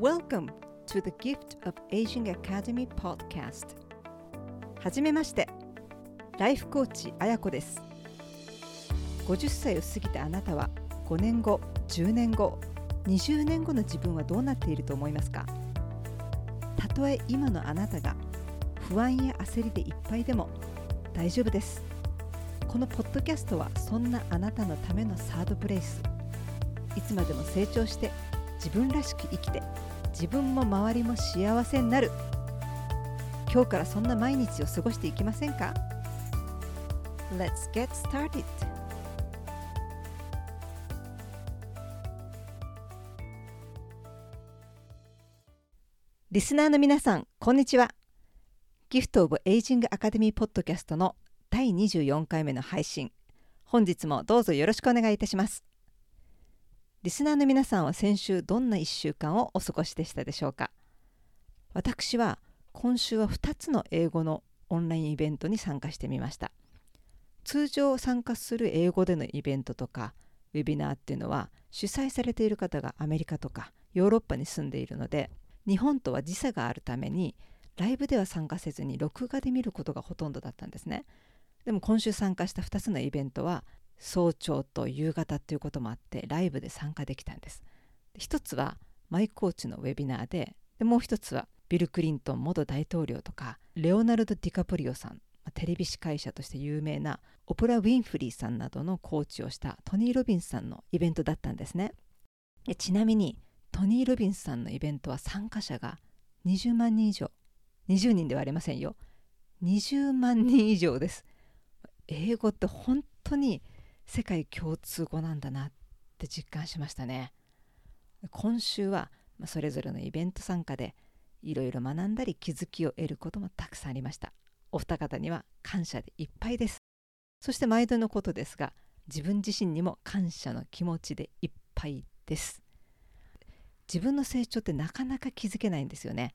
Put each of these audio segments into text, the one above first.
Welcome to the Gift of Aging Academy podcast. はじめまして。ライフコーチあやこです。50歳を過ぎたあなたは5年後10年後20年後の自分はどうなっていると思いますか？たとえ今のあなたが不安や焦りでいっぱいでも大丈夫です。このポッドキャストはそんなあなたのためのサードプレイス。いつまでも成長して自分らしく生きて自分も周りも幸せになる今日からそんな毎日を過ごしていきませんか？Let's get started! リスナーの皆さん、こんにちは。ギフト・オブ・エイジング・アカデミー・ポッドキャストの第24回目の配信。本日もどうぞよろしくお願いいたします。リスナーの皆さんは先週どんな1週間をお過ごしでしたでしょうか？私は今週は2つの英語のオンラインイベントに参加してみました。通常参加する英語でのイベントとかウェビナーっていうのは主催されている方がアメリカとかヨーロッパに住んでいるので日本とは時差があるためにライブでは参加せずに録画で見ることがほとんどだったんですねでも今週参加した2つのイベントは早朝と夕方ということもあってライブで参加できたんです。一つはマイコーチのウェビナーででもう一つはビル・クリントン元大統領とかレオナルド・ディカプリオさんテレビ司会者として有名なオプラ・ウィンフリーさんなどのコーチをしたトニー・ロビンスさんのイベントだったんですね。ちなみにトニー・ロビンスさんのイベントは参加者が20万人以上。20人ではありませんよ。20万人以上です。英語って本当に世界共通語なんだなって実感しましたね。今週はそれぞれのイベント参加でいろいろ学んだり気づきを得ることもたくさんありました。お二方には感謝でいっぱいです。そして毎度のことですが自分自身にも感謝の気持ちでいっぱいです。自分の成長ってなかなか気づけないんですよね。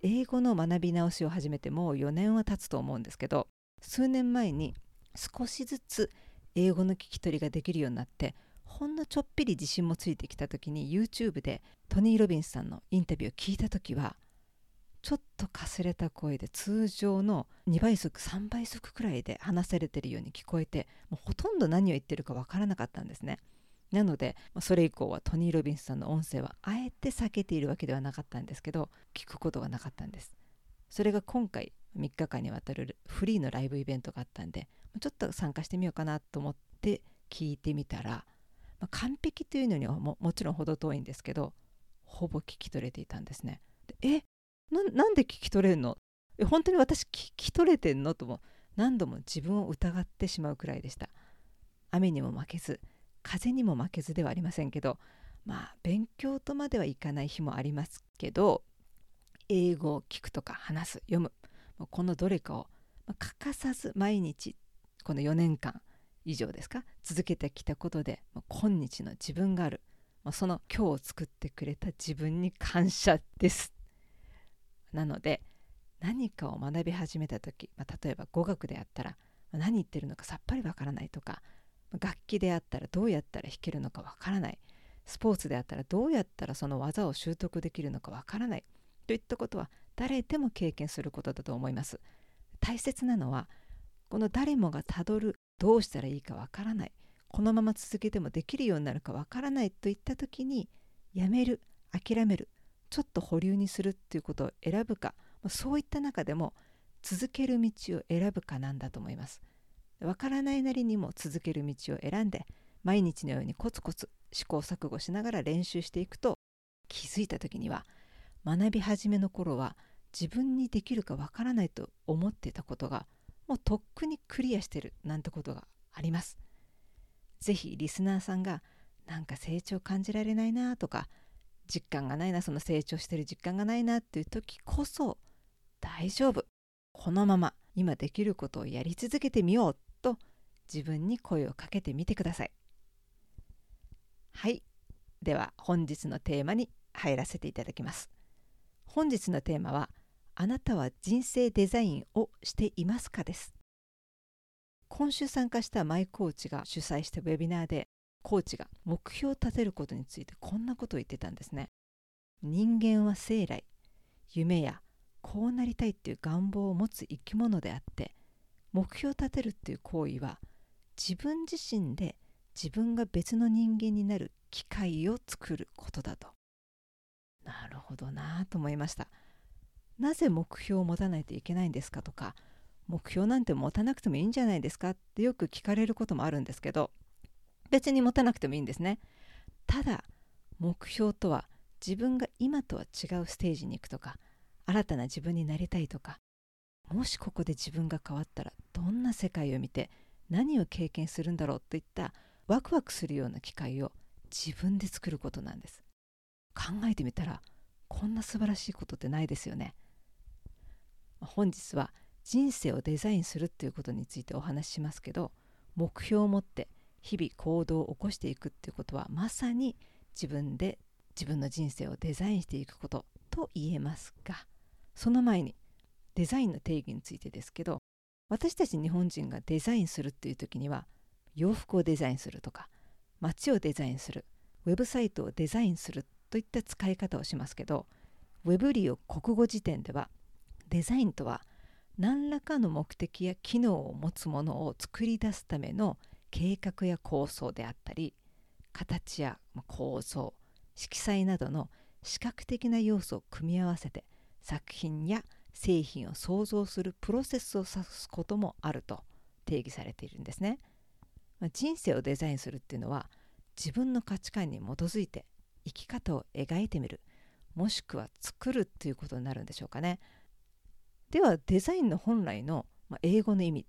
英語の学び直しを始めてもう4年は経つと思うんですけど数年前に少しずつ英語の聞き取りができるようになってほんのちょっぴり自信もついてきた時に YouTube でトニー・ロビンスさんのインタビューを聞いた時はちょっとかすれた声で通常の2倍速3倍速くらいで話されてるように聞こえてもうほとんど何を言ってるかわからなかったんですね。なのでそれ以降はトニー・ロビンスさんの音声はあえて避けているわけではなかったんですけど聞くことがなかったんですそれが今回3日間にわたるフリーのライブイベントがあったんでちょっと参加してみようかなと思って聞いてみたら、まあ、完璧というのにはもちろん程遠いんですけどほぼ聞き取れていたんですね。えなんで聞き取れんの？本当に私聞き取れてんの？とも何度も自分を疑ってしまうくらいでした。雨にも負けず風にも負けずではありませんけどまあ勉強とまではいかない日もありますけど英語を聞くとか話す読むこのどれかを欠かさず毎日この4年間以上ですか続けてきたことで今日の自分があるその今日を作ってくれた自分に感謝です。なので何かを学び始めた時、ま、例えば語学であったら何言ってるのかさっぱりわからないとか楽器であったらどうやったら弾けるのかわからないスポーツであったらどうやったらその技を習得できるのかわからないといったことは誰でも経験することだと思います。大切なのはこの誰もがたどるどうしたらいいかわからない。このまま続けてもできるようになるかわからないといった時にやめる諦めるちょっと保留にするっていうことを選ぶかそういった中でも続ける道を選ぶかなんだと思います。わからないなりにも続ける道を選んで毎日のようにコツコツ試行錯誤しながら練習していくと気づいた時には学び始めの頃は自分にできるかわからないと思ってたことがもうとっくにクリアしてるなんてことがあります。ぜひリスナーさんがなんか成長感じられないなとか実感がないなその成長してる実感がないなっていう時こそ大丈夫。このまま今できることをやり続けてみようと自分に声をかけてみてください。はい。では本日のテーマに入らせていただきます。本日のテーマはあなたは人生デザインをしていますかです。今週参加したマイコーチが主催したウェビナーでコーチが目標を立てることについてこんなことを言ってたんですね。人間は生来夢やこうなりたいっていう願望を持つ生き物であって目標を立てるっていう行為は自分自身で自分が別の人間になる機会を作ることだと。なるほどなと思いました。なぜ目標を持たないといけないんですかとか目標なんて持たなくてもいいんじゃないですかってよく聞かれることもあるんですけど別に持たなくてもいいんですね。ただ目標とは自分が今とは違うステージに行くとか新たな自分になりたいとかもしここで自分が変わったらどんな世界を見て何を経験するんだろうといったワクワクするような機会を自分で作ることなんです。考えてみたらこんな素晴らしいことってないですよね。本日は人生をデザインするっていうことについてお話ししますけど目標を持って日々行動を起こしていくっていうことはまさに自分で自分の人生をデザインしていくことと言えますがその前にデザインの定義についてですけど私たち日本人がデザインするっていう時には洋服をデザインするとか街をデザインするウェブサイトをデザインするといった使い方をしますけどウェブリーを国語辞典ではデザインとは何らかの目的や機能を持つものを作り出すための計画や構想であったり形や構造色彩などの視覚的な要素を組み合わせて作品や製品を創造するプロセスを指すこともあると定義されているんですね。まあ、人生をデザインするっていうのは自分の価値観に基づいて生き方を描いてみるもしくは作るっていうことになるんでしょうかね。ではデザインの本来の、まあ、英語の意味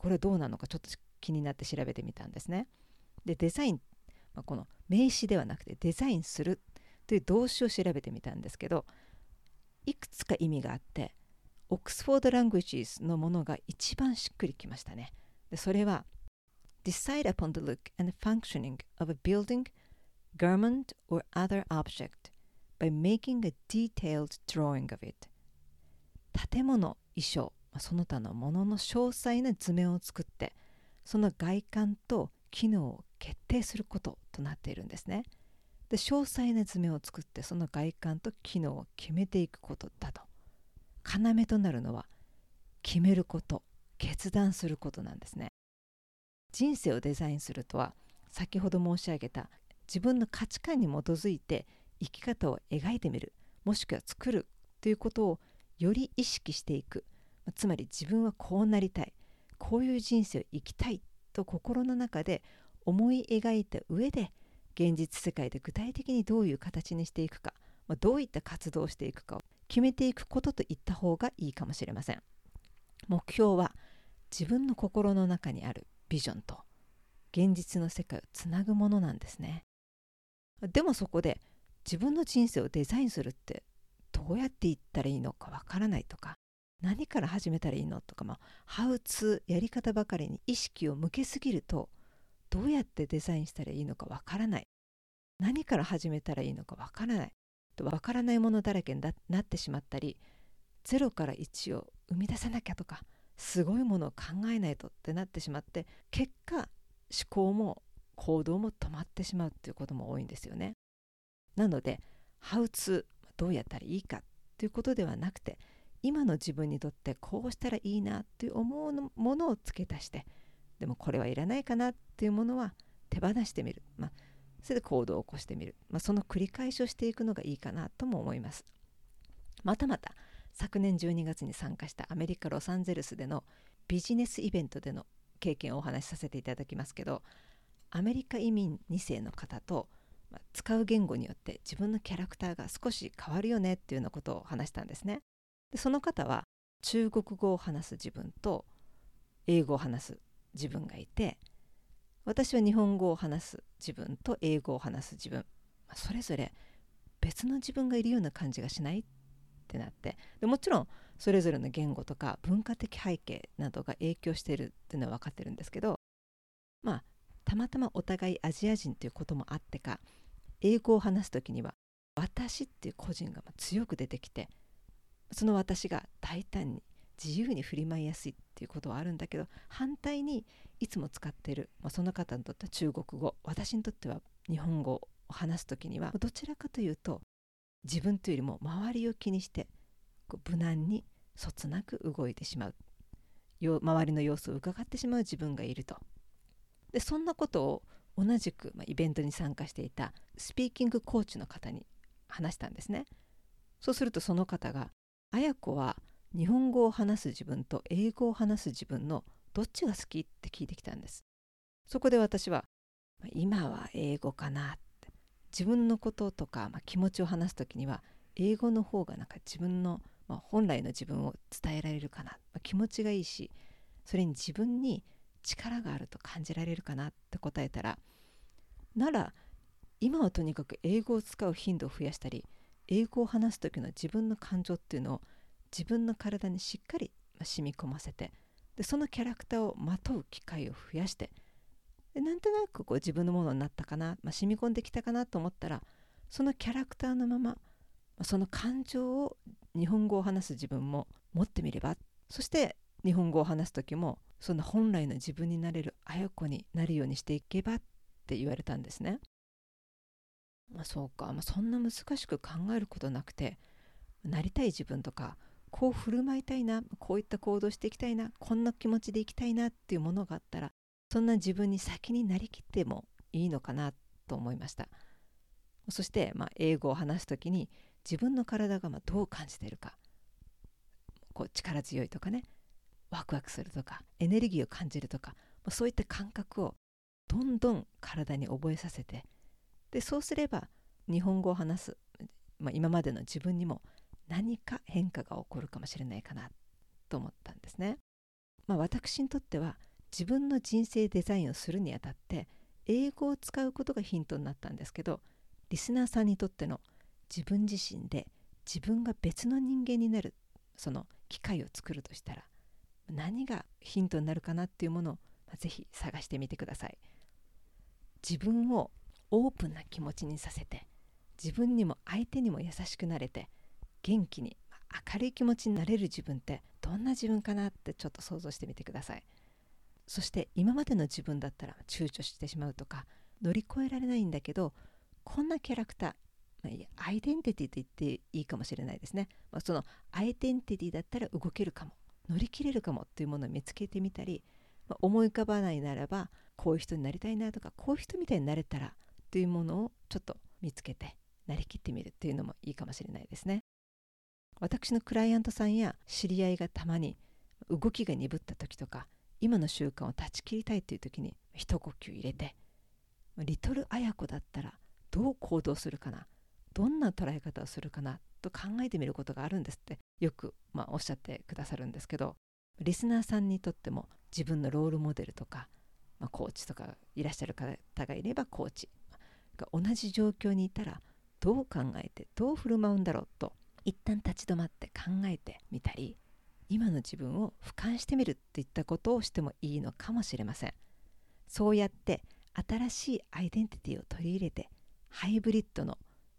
これはどうなのかちょっと気になって調べてみたんですね。でデザイン、まあ、この名詞ではなくてデザインするという動詞を調べてみたんですけどいくつか意味があってオックスフォード・ラングエージのものが一番しっくりきましたね。でそれは Decide upon the look and functioning of a building, garment or other object by making a detailed drawing of it 建物、衣装、その他のものの詳細な図面を作ってその外観と機能を決定することとなっているんですね。で詳細な図面を作ってその外観と機能を決めていくことだと要となるのは決めること決断することなんですね人生をデザインするとは先ほど申し上げた自分の価値観に基づいて生き方を描いてみるもしくは作るということをより意識していく。つまり自分はこうなりたい。こういう人生を生きたい。と心の中で思い描いた上で現実世界で具体的にどういう形にしていくか、ま、どういった活動をしていくかを決めていくことといった方がいいかもしれません。目標は自分の心の中にあるビジョンと現実の世界をつなぐものなんですね。でもそこで自分の人生をデザインするってうやっていったらいいのかわからないとか何から始めたらいいのとか、まあ、ハウツーやり方ばかりに意識を向けすぎるとどうやってデザインしたらいいのかわからない何から始めたらいいのかわからないとわからないものだらけになってしまったり0から1を生み出さなきゃとかすごいものを考えないとってなってしまって結果思考も行動も止まってしまうっていうことも多いんですよね。なのでハウツーどうやったらいいかということではなくて今の自分にとってこうしたらいいなっていう思うものを付け足してでもこれはいらないかなっていうものは手放してみる、まあ、それで行動を起こしてみる、まあ、その繰り返しをしていくのがいいかなとも思います。またまた昨年12月に参加したアメリカ・ロサンゼルスでのビジネスイベントでの経験をお話しさせていただきますけどアメリカ移民2世の方と、使う言語によって自分のキャラクターが少し変わるよねっていうようなことを話したんですね。でその方は中国語を話す自分と英語を話す自分がいて私は日本語を話す自分と英語を話す自分。それぞれ別の自分がいるような感じがしないってなって。でもちろんそれぞれの言語とか文化的背景などが影響しているっていうのは分かってるんですけどまあたまたまお互いアジア人ということもあってか英語を話す時には私っていう個人が強く出てきてその私が大胆に自由に振り舞いやすいっていうことはあるんだけど反対にいつも使ってる、まあ、その方にとっては中国語私にとっては日本語を話す時にはどちらかというと自分というよりも周りを気にして無難にそつなく動いてしまう。周りの様子を伺ってしまう自分がいると。でそんなことを同じく、ま、イベントに参加していたスピーキングコーチの方に話したんですね。そうするとその方が「綾子は日本語を話す自分と英語を話す自分のどっちが好き?」って聞いてきたんです。そこで私は「今は英語かな」って。自分のこととか、まあ、気持ちを話す時には英語の方がなんか自分の、まあ、本来の自分を伝えられるかな、まあ、気持ちがいいしそれに自分に力があると感じられるかなって答えたらなら今はとにかく英語を使う頻度を増やしたり英語を話す時の自分の感情っていうのを自分の体にしっかり染み込ませてでそのキャラクターをまとう機会を増やしてでなんとなくこう自分のものになったかな、まあ、染み込んできたかなと思ったらそのキャラクターのままその感情を日本語を話す自分も持ってみればそして日本語を話す時もその本来の自分になれるあや子になるようにしていけばって言われたんですね。まあ、そうか、まあ、そんな難しく考えることなくてなりたい自分とかこう振る舞いたいなこういった行動していきたいなこんな気持ちでいきたいなっていうものがあったらそんな自分に先になりきってもいいのかなと思いました。そして、まあ、英語を話す時に自分の体がまどう感じてるか。こう力強いとかね。ワクワクするとかエネルギーを感じるとかそういった感覚をどんどん体に覚えさせてでそうすれば日本語を話す、まあ、今までの自分にも何か変化が起こるかもしれないかなと思ったんですね。まあ、私にとっては自分の人生デザインをするにあたって英語を使うことがヒントになったんですけどリスナーさんにとっての自分自身で自分が別の人間になるその機会を作るとしたら何がヒントになるかなっていうものをぜひ探してみてください。自分をオープンな気持ちにさせて自分にも相手にも優しくなれて元気に明るい気持ちになれる自分ってどんな自分かなってちょっと想像してみてください。そして今までの自分だったら躊躇してしまうとか乗り越えられないんだけどこんなキャラクター、まあ、アイデンティティと言っていいかもしれないですね、まあ、そのアイデンティティだったら動けるかも。乗り切れるかもっていうものを見つけてみたり、まあ、思い浮かばないならばこういう人になりたいなとかこういう人みたいになれたらというものをちょっと見つけてなりきってみるっていうのもいいかもしれないですね。私のクライアントさんや知り合いがたまに動きが鈍った時とか今の習慣を断ち切りたいという時に一呼吸入れてリトル綾子だったらどう行動するかなどんな捉え方をするかなと考えてみることがあるんですってよく、まあ、おっしゃってくださるんですけどリスナーさんにとっても自分のロールモデルとか、まあ、コーチとかいらっしゃる方がいればコーチが同じ状況にいたらどう考えてどう振る舞うんだろうと一旦立ち止まって考えてみたり今の自分を俯瞰してみるっていったことをしてもいいのかもしれません。そうやって新しいアイデンティティを取り入れてハイブリッドの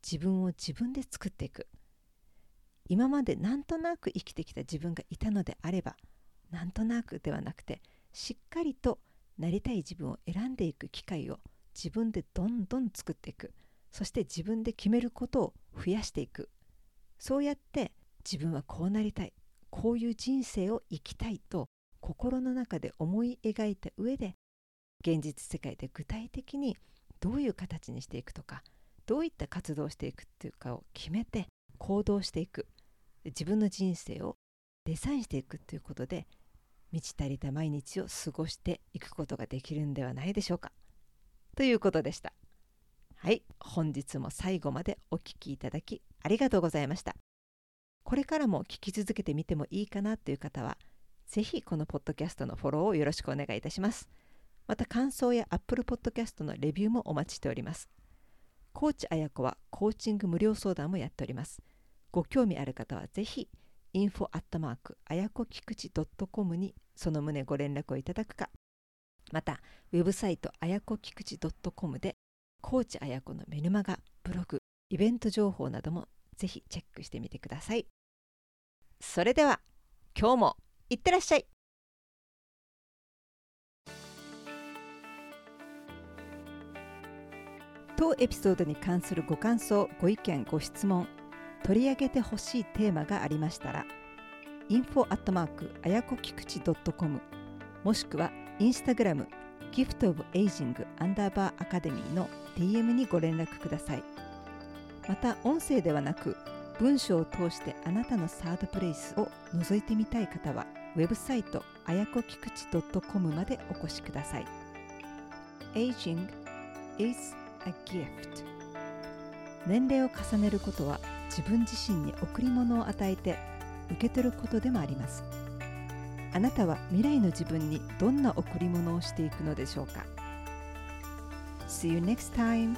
自分を自分で作っていく。今までなんとなく生きてきた自分がいたのであればなんとなくではなくてしっかりとなりたい自分を選んでいく機会を自分でどんどん作っていく。そして自分で決めることを増やしていく。そうやって自分はこうなりたい。こういう人生を生きたいと心の中で思い描いた上で現実世界で具体的にどういう形にしていくとかどういった活動をしていくっていうかを決めて行動していく自分の人生をデザインしていくということで満ち足りた毎日を過ごしていくことができるんではないでしょうか。ということでした。はい、本日も最後までお聴きいただきありがとうございました。これからも聞き続けてみてもいいかなという方は、ぜひこのポッドキャストのフォローをよろしくお願いいたします。また感想や Apple Podcast のレビューもお待ちしております。コーチあやこはコーチング無料相談もやっております。ご興味ある方はぜひ info アットマークあやこきくち .com にその旨ご連絡をいただくか。またウェブサイトあやこきくち .com でコーチあやこのメルマガブログイベント情報などもぜひチェックしてみてください。それでは今日もいってらっしゃい。当エピソードに関するご感想ご意見ご質問取り上げてほしいテーマがありましたら info アットマークあやこきくち .com もしくはインスタグラムギフトオブエイジングアンダーバーアカデミーの DM にご連絡ください。また音声ではなく文章を通してあなたのサードプレイスを覗いてみたい方はウェブサイトあやこきくち .com までお越しください。Aging is a gift 年齢を重ねることは自分自身に贈り物を与えて受け取ることでもありますあなたは未来の自分にどんな贈り物をしていくのでしょうか？See you next time!